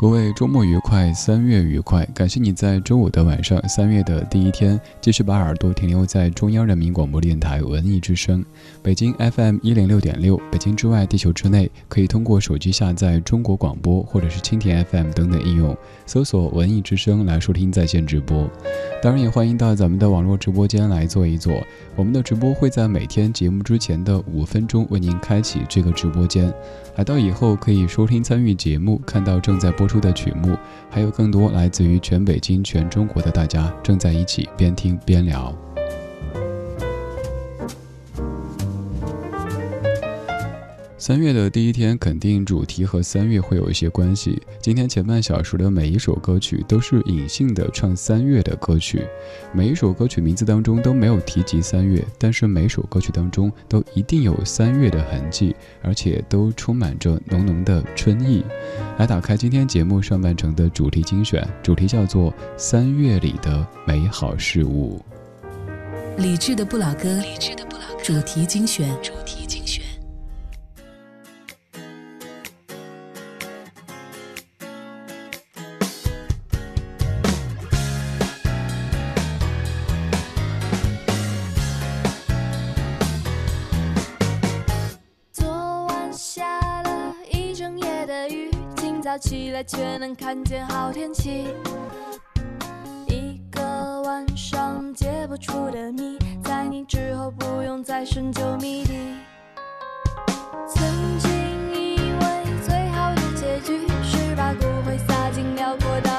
各位周末愉快，三月愉快！感谢你在周五的晚上，三月的第一天，继续把耳朵停留在中央人民广播电台文艺之声，北京 FM 一零六点六。北京之外，地球之内，可以通过手机下载中国广播或者是蜻蜓 FM 等等应用，搜索文艺之声来收听在线直播。当然，也欢迎到咱们的网络直播间来坐一坐。我们的直播会在每天节目之前的五分钟为您开启这个直播间。来到以后可以收听参与节目，看到正在播出的曲目，还有更多来自于全北京、全中国的大家正在一起边听边聊。三月的第一天，肯定主题和三月会有一些关系。今天前半小时的每一首歌曲都是隐性的唱三月的歌曲，每一首歌曲名字当中都没有提及三月，但是每首歌曲当中都一定有三月的痕迹，而且都充满着浓浓的春意。来打开今天节目上半程的主题精选，主题叫做《三月里的美好事物》。理智的不老歌，理智的不老歌，主题精选，主题精选。起来却能看见好天气，一个晚上解不出的谜，在你之后不用再深究谜底。曾经以为最好的结局是把骨灰撒进辽阔大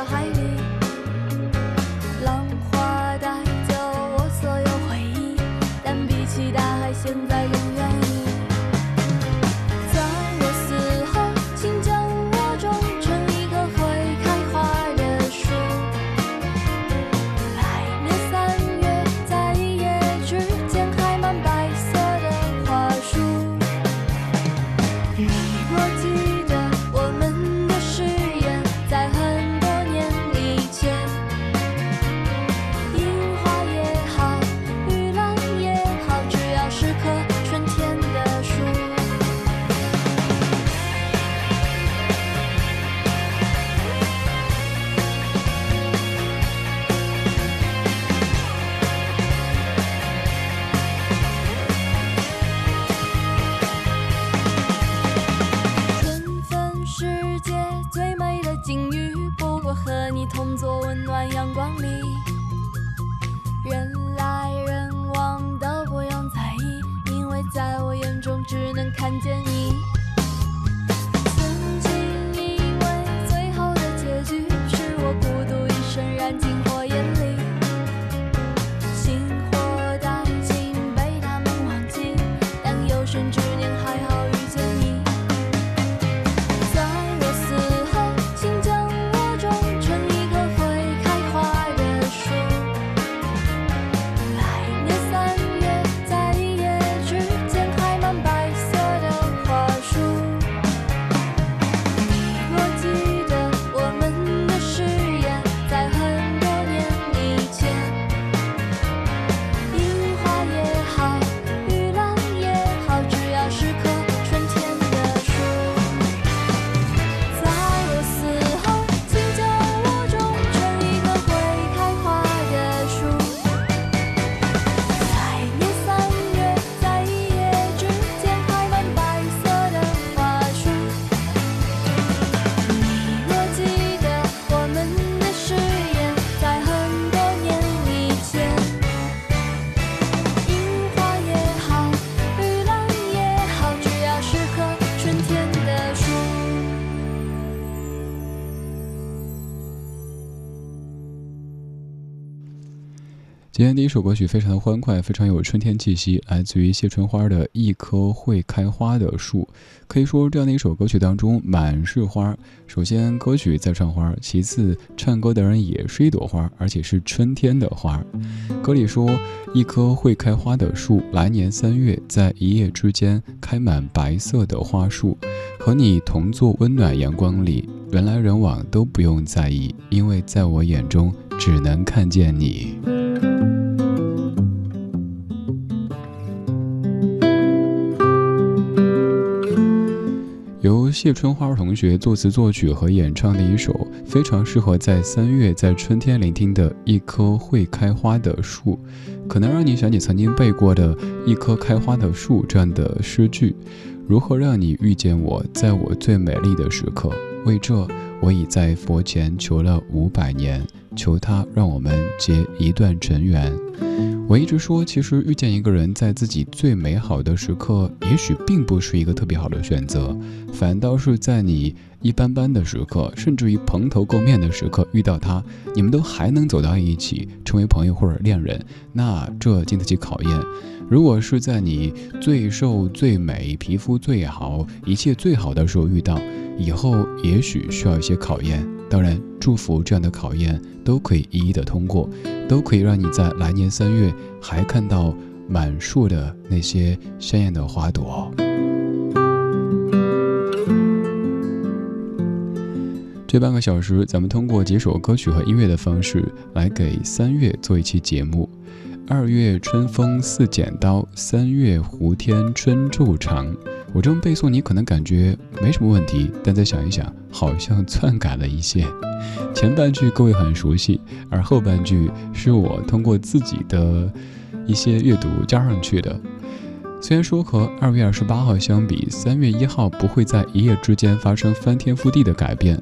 今天第一首歌曲非常的欢快，非常有春天气息，来自于谢春花的《一棵会开花的树》。可以说，这样的一首歌曲当中满是花。首先，歌曲在唱花；其次，唱歌的人也是一朵花，而且是春天的花。歌里说：“一棵会开花的树，来年三月，在一夜之间开满白色的花束，和你同坐温暖阳光里，人来人往都不用在意，因为在我眼中只能看见你。”谢春花同学作词作曲和演唱的一首非常适合在三月在春天聆听的一棵会开花的树，可能让你想起曾经背过的一棵开花的树这样的诗句。如何让你遇见我，在我最美丽的时刻？为这，我已在佛前求了五百年，求他让我们结一段尘缘。我一直说，其实遇见一个人在自己最美好的时刻，也许并不是一个特别好的选择，反倒是在你一般般的时刻，甚至于蓬头垢面的时刻遇到他，你们都还能走到一起，成为朋友或者恋人，那这经得起考验。如果是在你最瘦、最美、皮肤最好、一切最好的时候遇到，以后也许需要一些考验。当然，祝福这样的考验都可以一一的通过，都可以让你在来年三月还看到满树的那些鲜艳的花朵。这半个小时，咱们通过几首歌曲和音乐的方式来给三月做一期节目。二月春风似剪刀，三月湖天春昼长。我这么背诵，你可能感觉没什么问题，但再想一想，好像篡改了一些。前半句各位很熟悉，而后半句是我通过自己的一些阅读加上去的。虽然说和二月二十八号相比，三月一号不会在一夜之间发生翻天覆地的改变，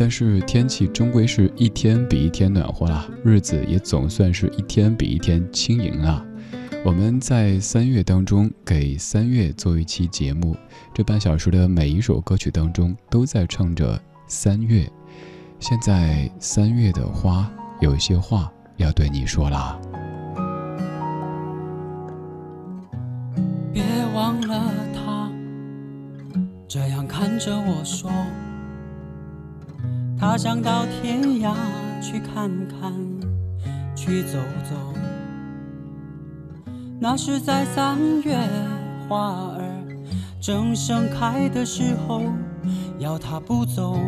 但是天气终归是一天比一天暖和啦，日子也总算是一天比一天轻盈了。我们在三月当中给三月做一期节目，这半小时的每一首歌曲当中都在唱着三月。现在三月的花有些话要对你说啦。别忘了他，这样看着我说，他想到天涯去看看，去走走。那是在三月，花儿正盛开的时候，要他不走，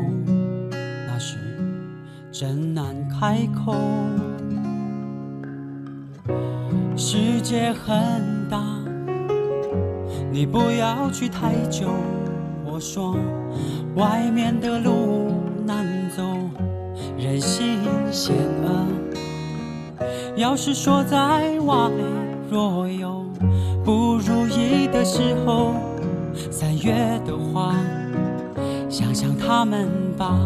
那是真难开口。世界很大，你不要去太久。我说，外面的路难走，人心险恶。要是说在外。若有不如意的时候，三月的花，想想他们吧。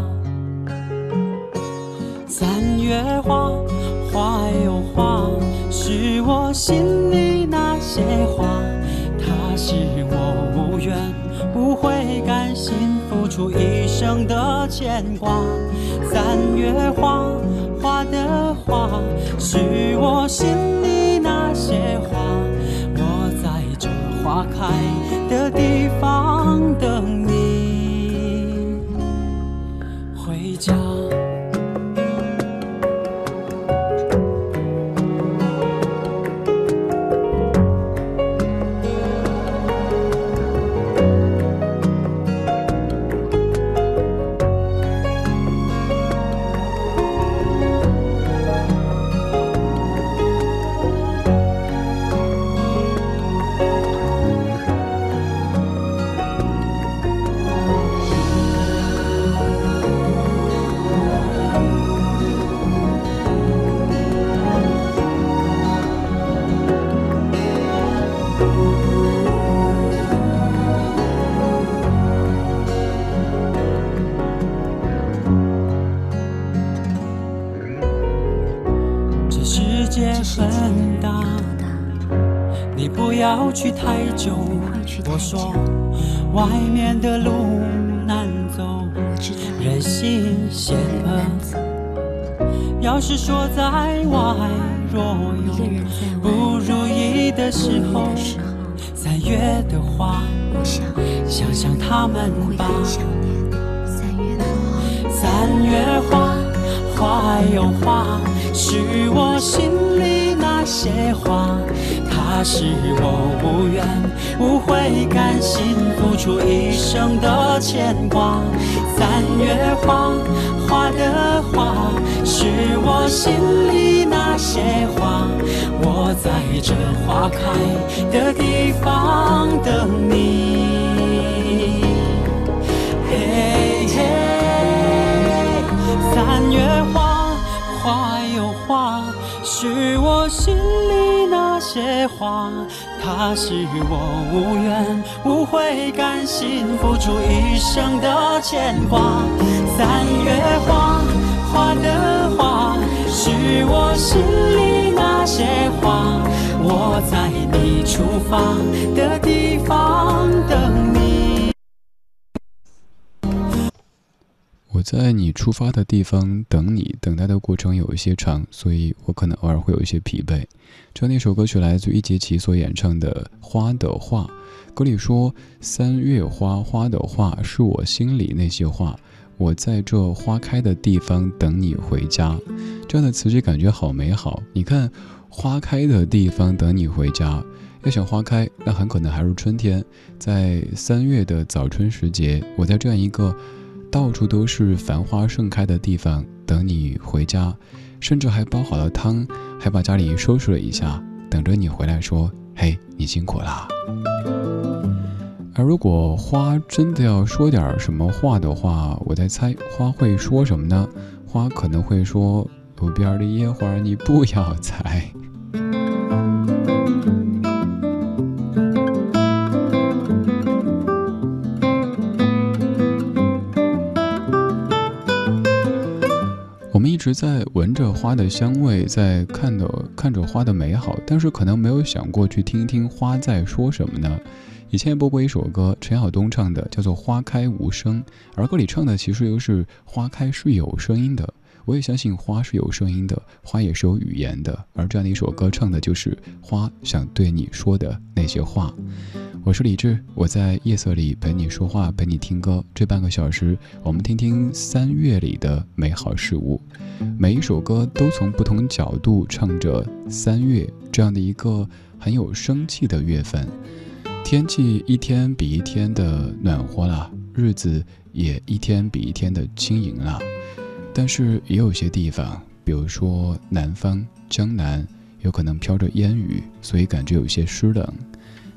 三月花，花又花，是我心里那些话。不会，甘心付出一生的牵挂。三月花，花的花，是我心里。那些花，我在这花开的地太久，我说外面的路难走，人心险恶。要是说在外若有不如意的时候，三月的花，我想想想他们吧。想念三月的花。三月花，花有花，是我心里那些话。那是我无怨无悔，甘心付出一生的牵挂。三月花，花的花，是我心里那些话。我在这花开的地方等你。嘿嘿，三月花，花又花，是我心里些话。它是我无怨无悔，甘心付出一生的牵挂。三月花，花的花，是我心里那些话。我在你出发的地方等你。我在你出发的地方等你，等待的过程有一些长，所以我可能偶尔会有一些疲惫。这那首歌曲来自于易烊千所演唱的《花的话》，歌里说：“三月花，花的话是我心里那些话，我在这花开的地方等你回家。”这样的词句感觉好美好。你看，花开的地方等你回家，要想花开，那很可能还是春天，在三月的早春时节，我在这样一个。到处都是繁花盛开的地方，等你回家，甚至还煲好了汤，还把家里收拾了一下，等着你回来说：“嘿，你辛苦啦。”而如果花真的要说点什么话的话，我在猜花会说什么呢？花可能会说：“路边的野花，你不要采。”直在闻着花的香味，在看的看着花的美好，但是可能没有想过去听一听花在说什么呢？以前也播过一首歌，陈晓东唱的，叫做《花开无声》，而歌里唱的其实又是花开是有声音的。我也相信花是有声音的，花也是有语言的，而这样的一首歌唱的就是花想对你说的那些话。我是李志，我在夜色里陪你说话，陪你听歌。这半个小时，我们听听三月里的美好事物。每一首歌都从不同角度唱着三月这样的一个很有生气的月份。天气一天比一天的暖和了，日子也一天比一天的轻盈了。但是也有些地方，比如说南方江南，有可能飘着烟雨，所以感觉有些湿冷。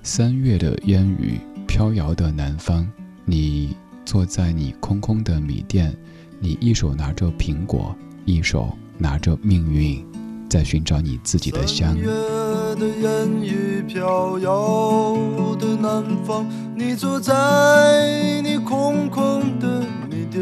三月的烟雨飘摇的南方，你坐在你空空的米店，你一手拿着苹果，一手拿着命运，在寻找你自己的香。三月的烟雨飘摇的南方，你坐在你空空的米店，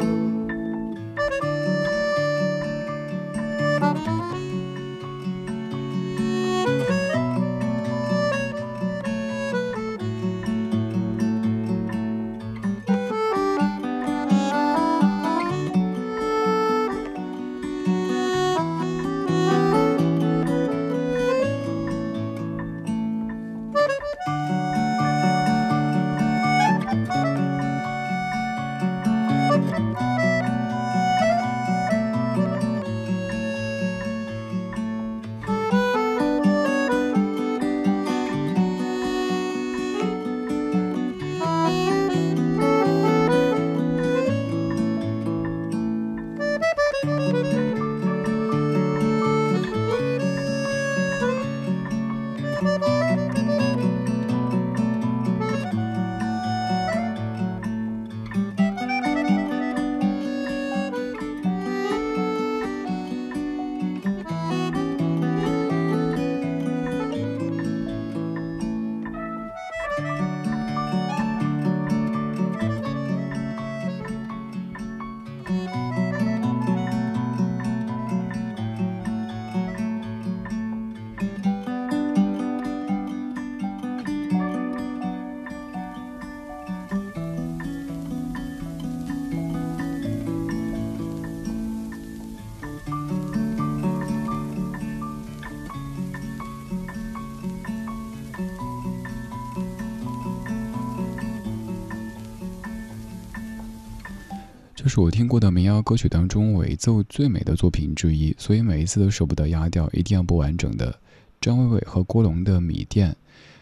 是我听过的民谣歌曲当中尾奏最美的作品之一，所以每一次都舍不得压掉，一定要播完整的。张伟伟和郭龙的《米店》，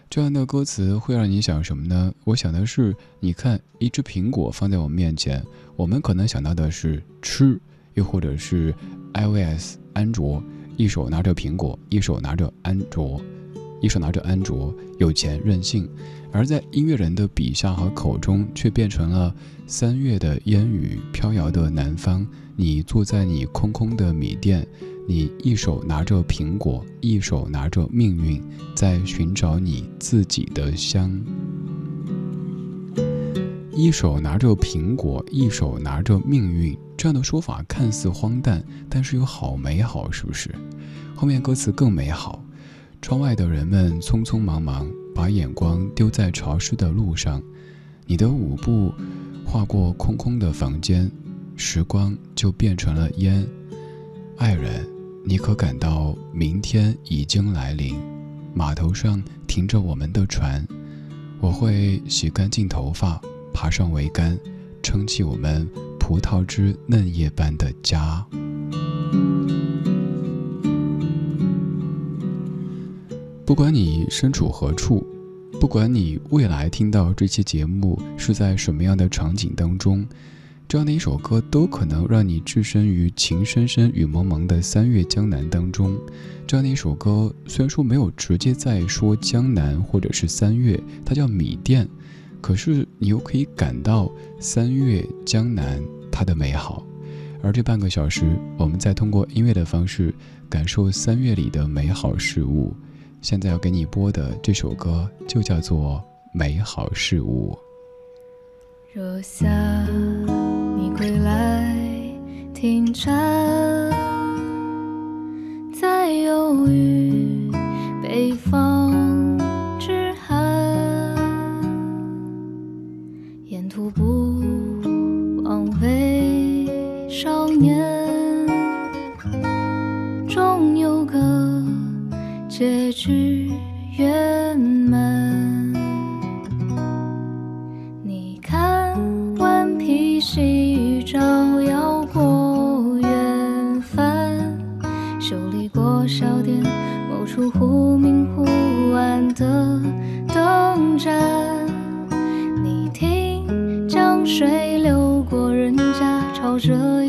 这样的歌词会让你想什么呢？我想的是，你看一只苹果放在我们面前，我们可能想到的是吃，又或者是 iOS 安卓，一手拿着苹果，一手拿着安卓，一手拿着安卓，有钱任性。而在音乐人的笔下和口中，却变成了三月的烟雨飘摇的南方。你坐在你空空的米店，你一手拿着苹果，一手拿着命运，在寻找你自己的香。一手拿着苹果，一手拿着命运，这样的说法看似荒诞，但是又好美好，是不是？后面歌词更美好。窗外的人们匆匆忙忙。把眼光丢在潮湿的路上，你的舞步划过空空的房间，时光就变成了烟。爱人，你可感到明天已经来临？码头上停着我们的船，我会洗干净头发，爬上桅杆，撑起我们葡萄枝嫩叶般的家。不管你身处何处，不管你未来听到这期节目是在什么样的场景当中，这样的一首歌都可能让你置身于情深深雨蒙蒙的三月江南当中。这样的一首歌虽然说没有直接在说江南或者是三月，它叫米店，可是你又可以感到三月江南它的美好。而这半个小时，我们在通过音乐的方式感受三月里的美好事物。现在要给你播的这首歌就叫做《美好事物》。若下你归来，停车，在忧郁北方之寒，沿途不枉为少年。圆满。你看，顽皮细雨照耀过远帆，修理过小店某处忽明忽暗的灯盏。你听，江水流过人家，朝着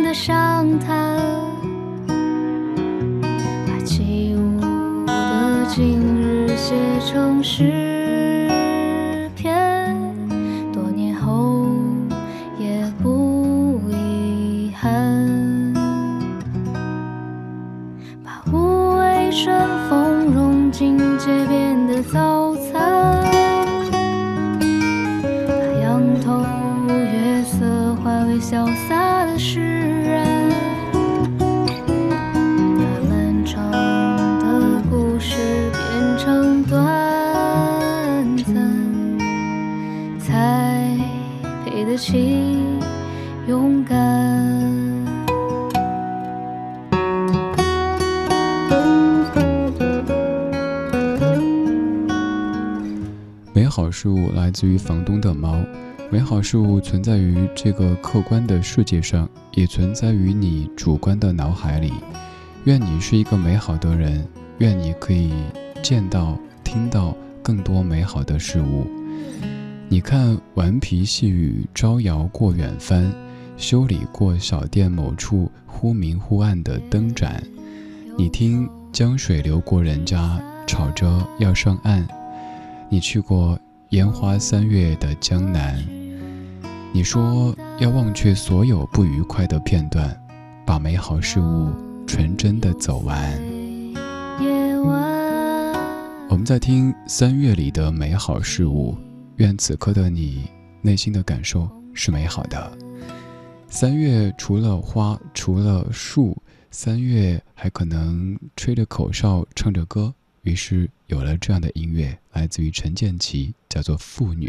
的详谈，把起舞的今日写成诗。自于房东的猫，美好事物存在于这个客观的世界上，也存在于你主观的脑海里。愿你是一个美好的人，愿你可以见到、听到更多美好的事物。你看，顽皮细雨招摇过远帆，修理过小店某处忽明忽暗的灯盏。你听，江水流过人家，吵着要上岸。你去过烟花三月的江南，你说要忘却所有不愉快的片段，把美好事物纯真的走完。我们在听三月里的美好事物，愿此刻的你内心的感受是美好的。三月除了花，除了树，三月还可能吹着口哨，唱着歌。于是有了这样的音乐，来自于陈建奇，叫做《妇女》。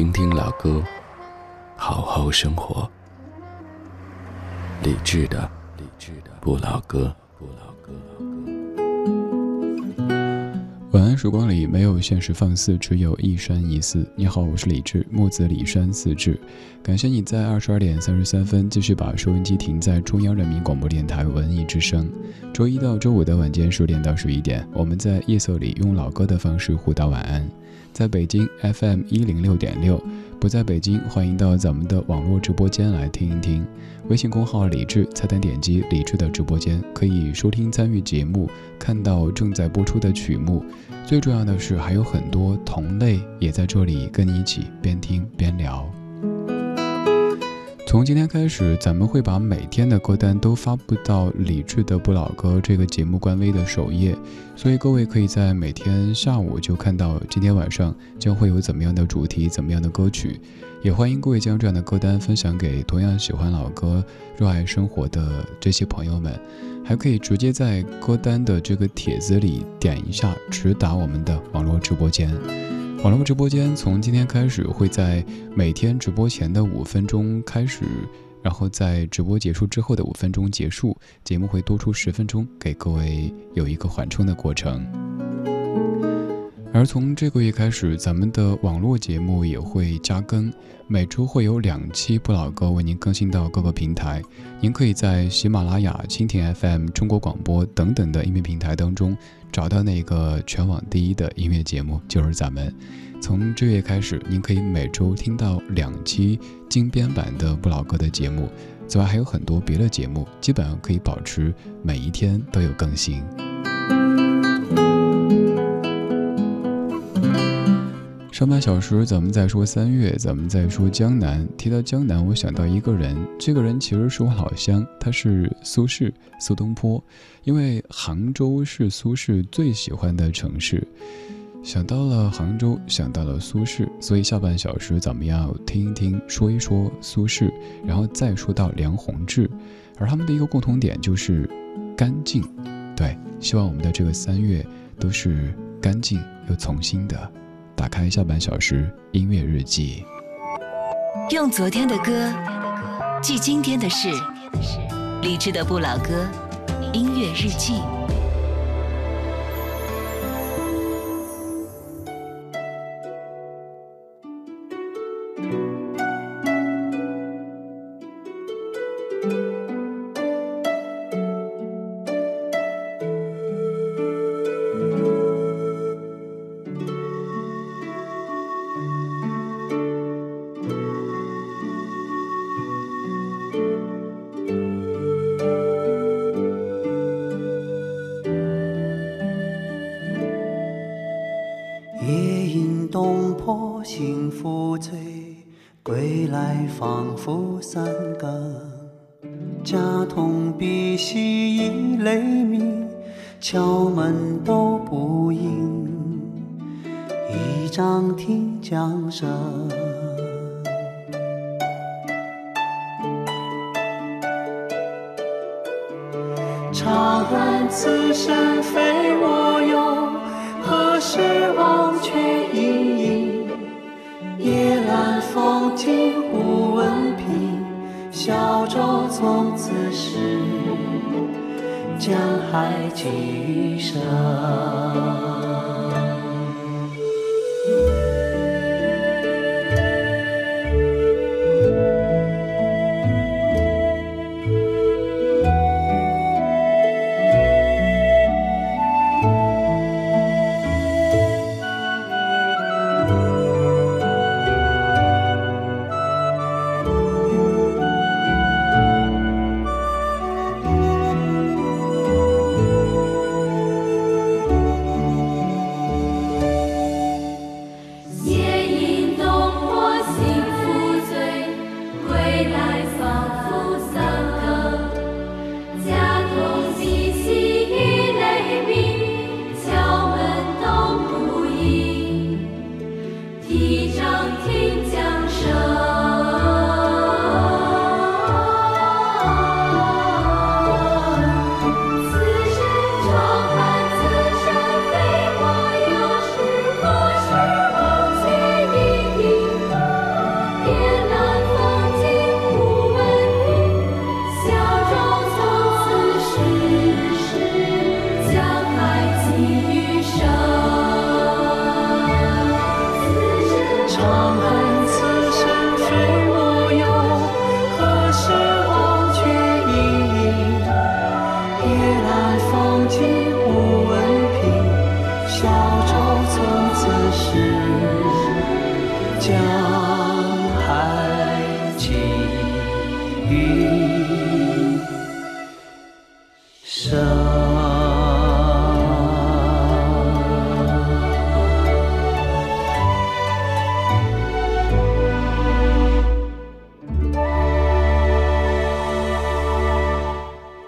听听老歌，好好生活。理智的，理智的不老歌，不老歌。晚安，时光里没有现实放肆，只有一山一寺。你好，我是李志，木子李山四志。感谢你在二十二点三十三分继续把收音机停在中央人民广播电台文艺之声。周一到周五的晚间十点到十一点，我们在夜色里用老歌的方式互道晚安。在北京 FM 一零六点六，不在北京，欢迎到咱们的网络直播间来听一听。微信公号李智，菜单点击李智的直播间，可以收听参与节目，看到正在播出的曲目。最重要的是，还有很多同类也在这里跟你一起边听边聊。从今天开始，咱们会把每天的歌单都发布到李智的不老歌这个节目官微的首页，所以各位可以在每天下午就看到今天晚上将会有怎么样的主题、怎么样的歌曲。也欢迎各位将这样的歌单分享给同样喜欢老歌、热爱生活的这些朋友们，还可以直接在歌单的这个帖子里点一下，直达我们的网络直播间。网络直播间从今天开始会在每天直播前的五分钟开始，然后在直播结束之后的五分钟结束，节目会多出十分钟给各位有一个缓冲的过程。而从这个月开始，咱们的网络节目也会加更，每周会有两期不老歌为您更新到各个平台。您可以在喜马拉雅、蜻蜓 FM、中国广播等等的音频平台当中。找到那个全网第一的音乐节目，就是咱们。从这月开始，您可以每周听到两期精编版的不老歌的节目。此外，还有很多别的节目，基本上可以保持每一天都有更新。上半小时咱们在说三月，咱们在说江南。提到江南，我想到一个人，这个人其实是我老乡，他是苏轼，苏东坡。因为杭州是苏轼最喜欢的城市，想到了杭州，想到了苏轼，所以下半小时咱们要听一听，说一说苏轼，然后再说到梁鸿志，而他们的一个共同点就是干净。对，希望我们的这个三月都是干净又从新的。打开下半小时音乐日记，用昨天的歌记今天的事，理智的不老歌音乐日记。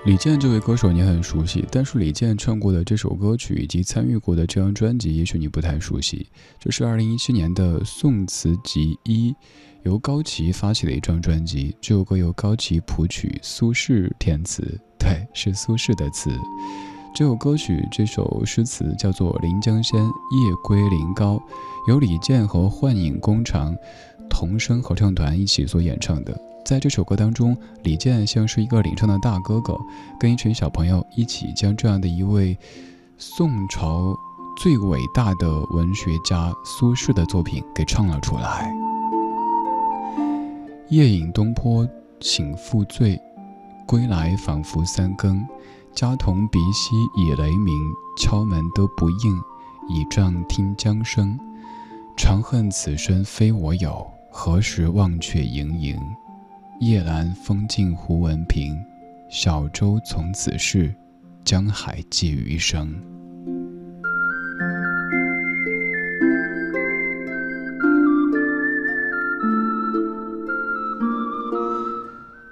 李健这位歌手你很熟悉，但是李健唱过的这首歌曲以及参与过的这张专辑，也许你不太熟悉。这是二零一七年的《宋词集一》，由高旗发起的一张专辑。这首歌由高旗谱曲，苏轼填词，对，是苏轼的词。这首歌曲这首诗词叫做《临江仙·夜归临皋》，由李健和幻影工厂童声合唱团一起所演唱的。在这首歌当中，李健像是一个领唱的大哥哥，跟一群小朋友一起将这样的一位宋朝最伟大的文学家苏轼的作品给唱了出来。夜饮东坡醒复醉，归来仿佛三更。家童鼻息已雷鸣，敲门都不应，倚杖听江声。长恨此身非我有，何时忘却营营？夜阑风静胡文平，小舟从此逝，江海寄余生。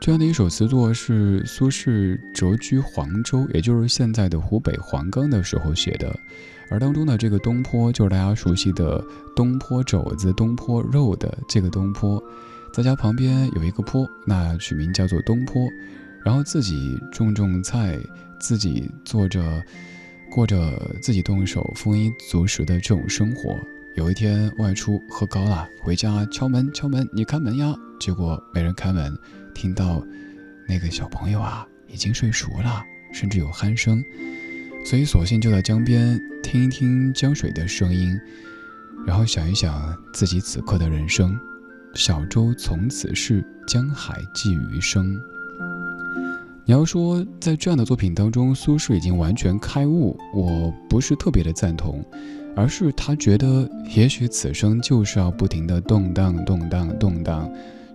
这样的一首词作是苏轼谪居黄州，也就是现在的湖北黄冈的时候写的。而当中的这个东坡，就是大家熟悉的东坡肘子、东坡肉的这个东坡。在家旁边有一个坡，那取名叫做东坡，然后自己种种菜，自己做着，过着自己动手丰衣足食的这种生活。有一天外出喝高了，回家敲门敲门，你开门呀！结果没人开门，听到那个小朋友啊已经睡熟了，甚至有鼾声，所以索性就在江边听一听江水的声音，然后想一想自己此刻的人生。小舟从此逝，江海寄余生。你要说在这样的作品当中，苏轼已经完全开悟，我不是特别的赞同，而是他觉得也许此生就是要不停的动荡、动荡、动荡，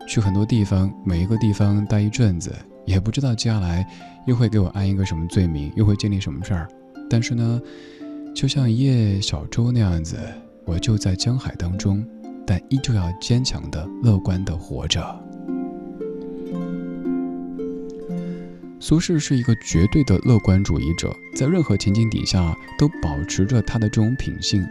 去很多地方，每一个地方待一阵子，也不知道接下来又会给我安一个什么罪名，又会经历什么事儿。但是呢，就像一叶小舟那样子，我就在江海当中。但依旧要坚强的、乐观的活着。苏轼是一个绝对的乐观主义者，在任何情景底下都保持着他的这种品性。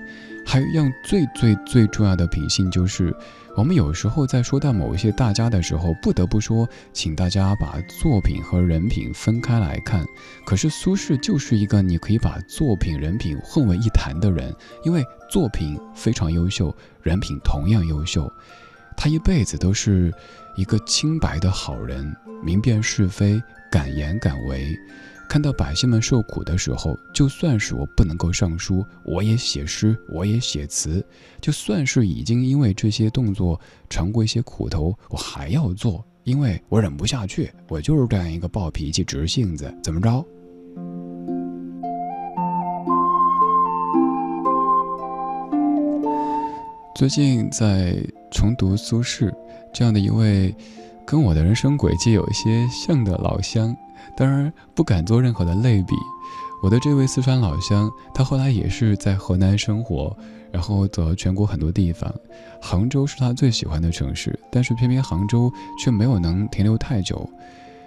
还有一样最最最重要的品性，就是我们有时候在说到某一些大家的时候，不得不说，请大家把作品和人品分开来看。可是苏轼就是一个你可以把作品、人品混为一谈的人，因为作品非常优秀，人品同样优秀。他一辈子都是一个清白的好人，明辨是非，敢言敢为。看到百姓们受苦的时候，就算是我不能够上书，我也写诗，我也写词。就算是已经因为这些动作尝过一些苦头，我还要做，因为我忍不下去。我就是这样一个暴脾气、直性子，怎么着？最近在重读苏轼这样的一位，跟我的人生轨迹有一些像的老乡。当然不敢做任何的类比。我的这位四川老乡，他后来也是在河南生活，然后走了全国很多地方。杭州是他最喜欢的城市，但是偏偏杭州却没有能停留太久。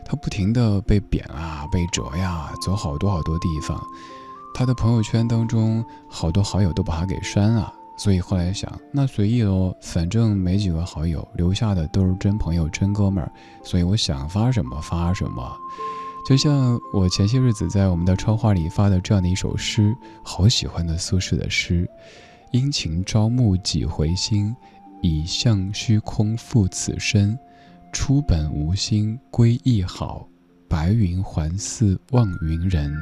他不停的被贬啊，被折呀，走好多好多地方。他的朋友圈当中，好多好友都把他给删了。所以后来想，那随意喽，反正没几个好友，留下的都是真朋友、真哥们儿。所以我想发什么发什么。就像我前些日子在我们的超话里发的这样的一首诗，好喜欢的苏轼的诗：“殷勤朝暮几回心，以向虚空负此身。出本无心归亦好，白云还似望云人。”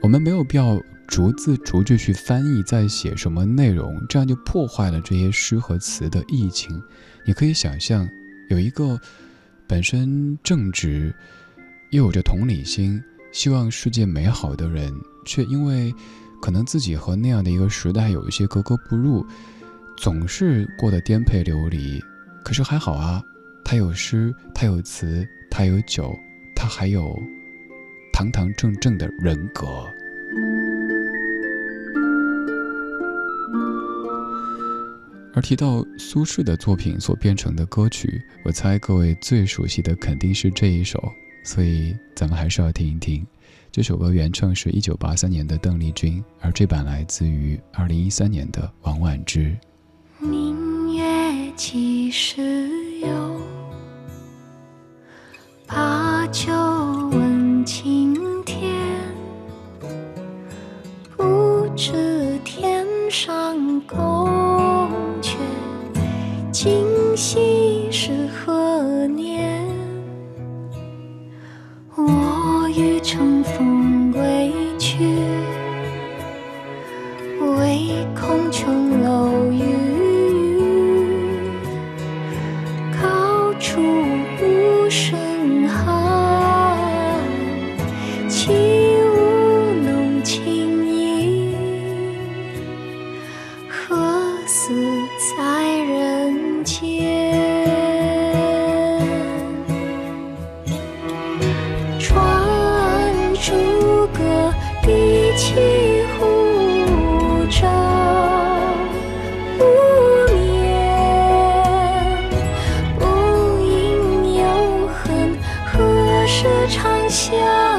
我们没有必要逐字逐句去翻译在写什么内容，这样就破坏了这些诗和词的意境。你可以想象，有一个本身正直又有着同理心，希望世界美好的人，却因为可能自己和那样的一个时代有一些格格不入，总是过得颠沛流离。可是还好啊，他有诗，他有词，他有酒，他还有堂堂正正的人格。而提到苏轼的作品所编成的歌曲，我猜各位最熟悉的肯定是这一首，所以咱们还是要听一听。这首歌原唱是一九八三年的邓丽君，而这版来自于二零一三年的王菀之。明月几时有？把酒问青天。知天上宫阙，今夕是何年？我欲乘风归去，唯恐琼长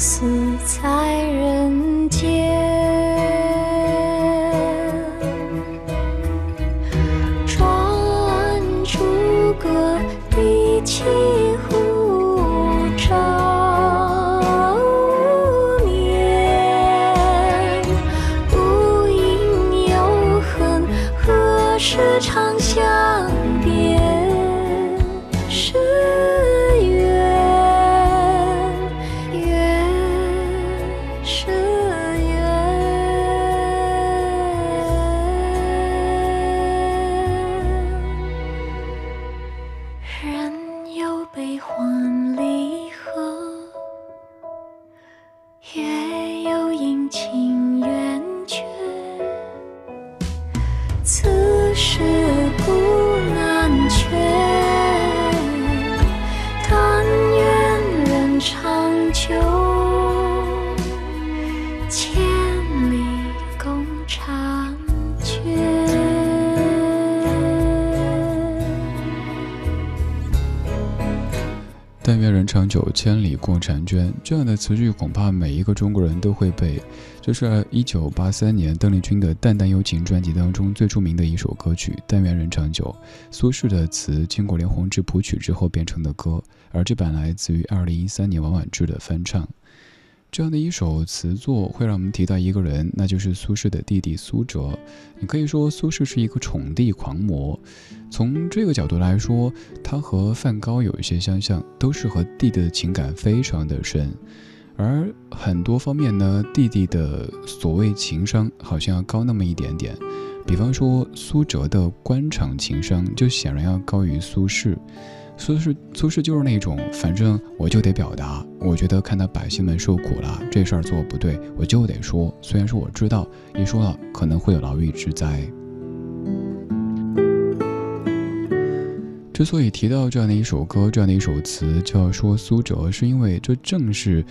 死在人间？这样的词句恐怕每一个中国人都会背。这是一九八三年邓丽君的《淡淡幽情》专辑当中最著名的一首歌曲《但愿人长久》。苏轼的词经过连宏志谱曲之后变成的歌，而这版来自于二零一三年王婉之的翻唱。这样的一首词作会让我们提到一个人，那就是苏轼的弟弟苏辙。你可以说苏轼是一个宠弟狂魔，从这个角度来说，他和梵高有一些相像，都是和弟弟的情感非常的深。而很多方面呢，弟弟的所谓情商好像要高那么一点点。比方说苏辙的官场情商就显然要高于苏轼。苏轼，苏轼就是那种，反正我就得表达，我觉得看到百姓们受苦了，这事儿做不对，我就得说。虽然说我知道一说了可能会有牢狱之灾。之所以提到这样的一首歌，这样的一首词，就要说苏辙，是因为这正是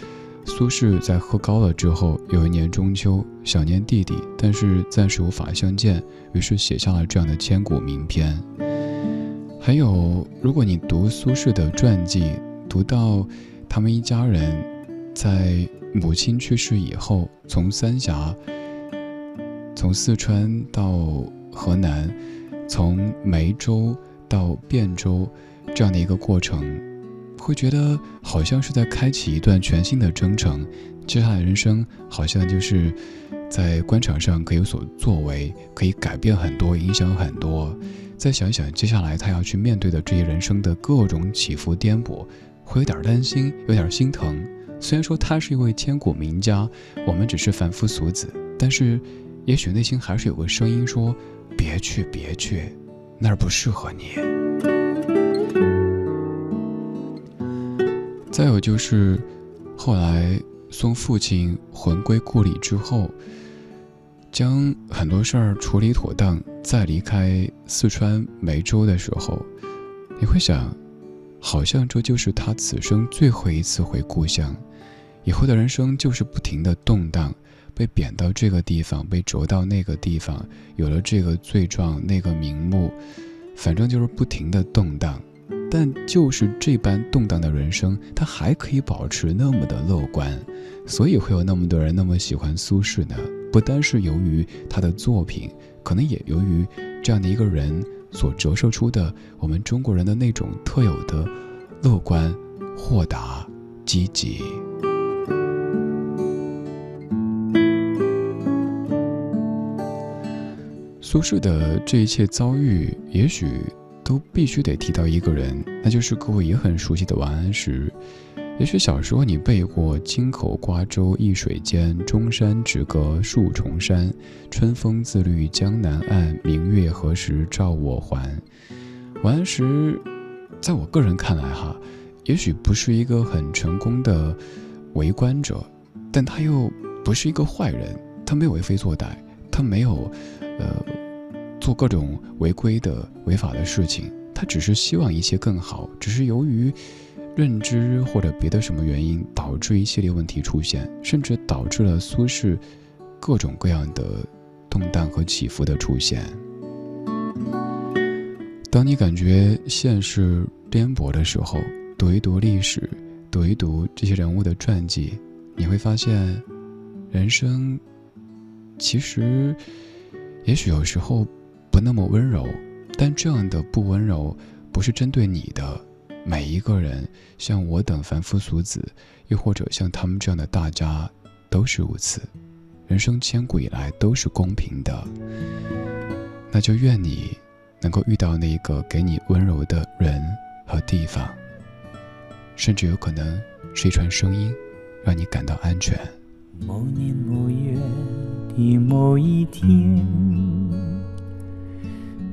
苏轼在喝高了之后，有一年中秋想念弟弟，但是暂时无法相见，于是写下了这样的千古名篇。还有，如果你读苏轼的传记，读到他们一家人在母亲去世以后，从三峡、从四川到河南，从梅州到汴州这样的一个过程，会觉得好像是在开启一段全新的征程。接下来人生好像就是在官场上可以有所作为，可以改变很多，影响很多。再想想接下来他要去面对的这些人生的各种起伏颠簸，会有点担心，有点心疼。虽然说他是一位千古名家，我们只是凡夫俗子，但是也许内心还是有个声音说：“别去，别去，那儿不适合你。”再有就是后来送父亲魂归故里之后。将很多事儿处理妥当，再离开四川梅州的时候，你会想，好像这就是他此生最后一次回故乡，以后的人生就是不停的动荡，被贬到这个地方，被逐到那个地方，有了这个罪状，那个名目，反正就是不停的动荡。但就是这般动荡的人生，他还可以保持那么的乐观，所以会有那么多人那么喜欢苏轼呢。不单是由于他的作品，可能也由于这样的一个人所折射出的我们中国人的那种特有的乐观、豁达、积极。苏轼的这一切遭遇，也许都必须得提到一个人，那就是各位也很熟悉的王安石。也许小时候你背过“京口瓜洲一水间，钟山只隔数重山。春风自绿江南岸，明月何时照我还？”王安石，在我个人看来，哈，也许不是一个很成功的为官者，但他又不是一个坏人，他没有为非作歹，他没有，呃，做各种违规的违法的事情，他只是希望一切更好，只是由于。认知或者别的什么原因导致一系列问题出现，甚至导致了苏轼各种各样的动荡和起伏的出现。当你感觉现实颠簸的时候，读一读历史，读一读这些人物的传记，你会发现，人生其实也许有时候不那么温柔，但这样的不温柔不是针对你的。每一个人，像我等凡夫俗子，又或者像他们这样的大家，都是如此。人生千古以来都是公平的，那就愿你能够遇到那个给你温柔的人和地方，甚至有可能是一串声音，让你感到安全。某年某月的某一天。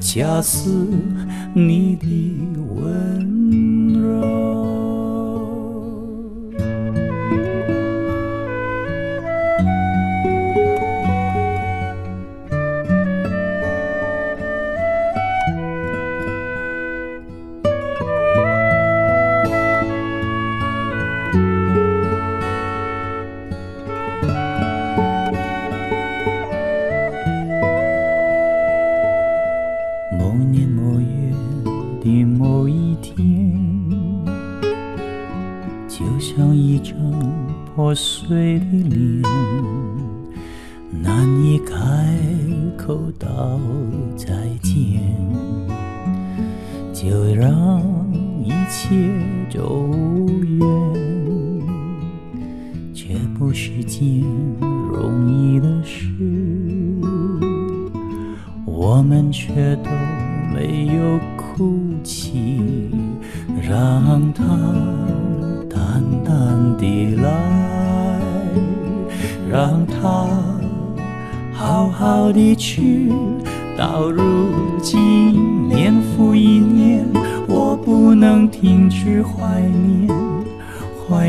恰似你的温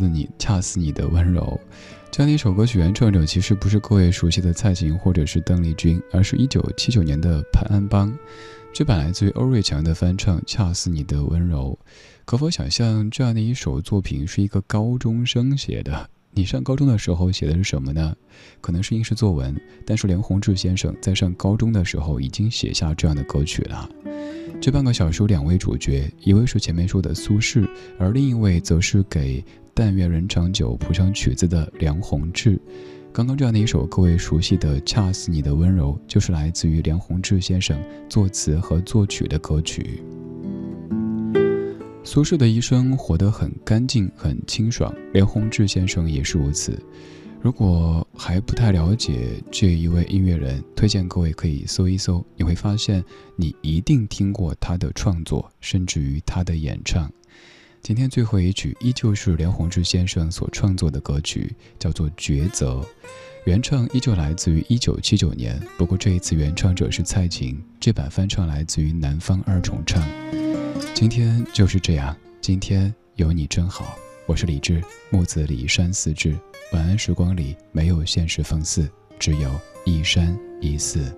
似你，恰似你的温柔，这样的一首歌曲原创者其实不是各位熟悉的蔡琴或者是邓丽君，而是一九七九年的潘安邦。这版来自于欧瑞强的翻唱《恰似你的温柔》，可否想象这样的一首作品是一个高中生写的？你上高中的时候写的是什么呢？可能是应试作文，但是梁鸿志先生在上高中的时候已经写下这样的歌曲了。这半个小说两位主角，一位是前面说的苏轼，而另一位则是给《但愿人长久》谱上曲子的梁鸿志。刚刚这样的一首各位熟悉的《恰似你的温柔》，就是来自于梁鸿志先生作词和作曲的歌曲。苏轼的一生活得很干净、很清爽，梁鸿志先生也是如此。如果还不太了解这一位音乐人，推荐各位可以搜一搜，你会发现你一定听过他的创作，甚至于他的演唱。今天最后一曲依旧是连鸿志先生所创作的歌曲，叫做《抉择》，原唱依旧来自于一九七九年，不过这一次原唱者是蔡琴，这版翻唱来自于南方二重唱。今天就是这样，今天有你真好。我是李志，木子李山四志。晚安时光里没有现实放肆，只有一山一寺。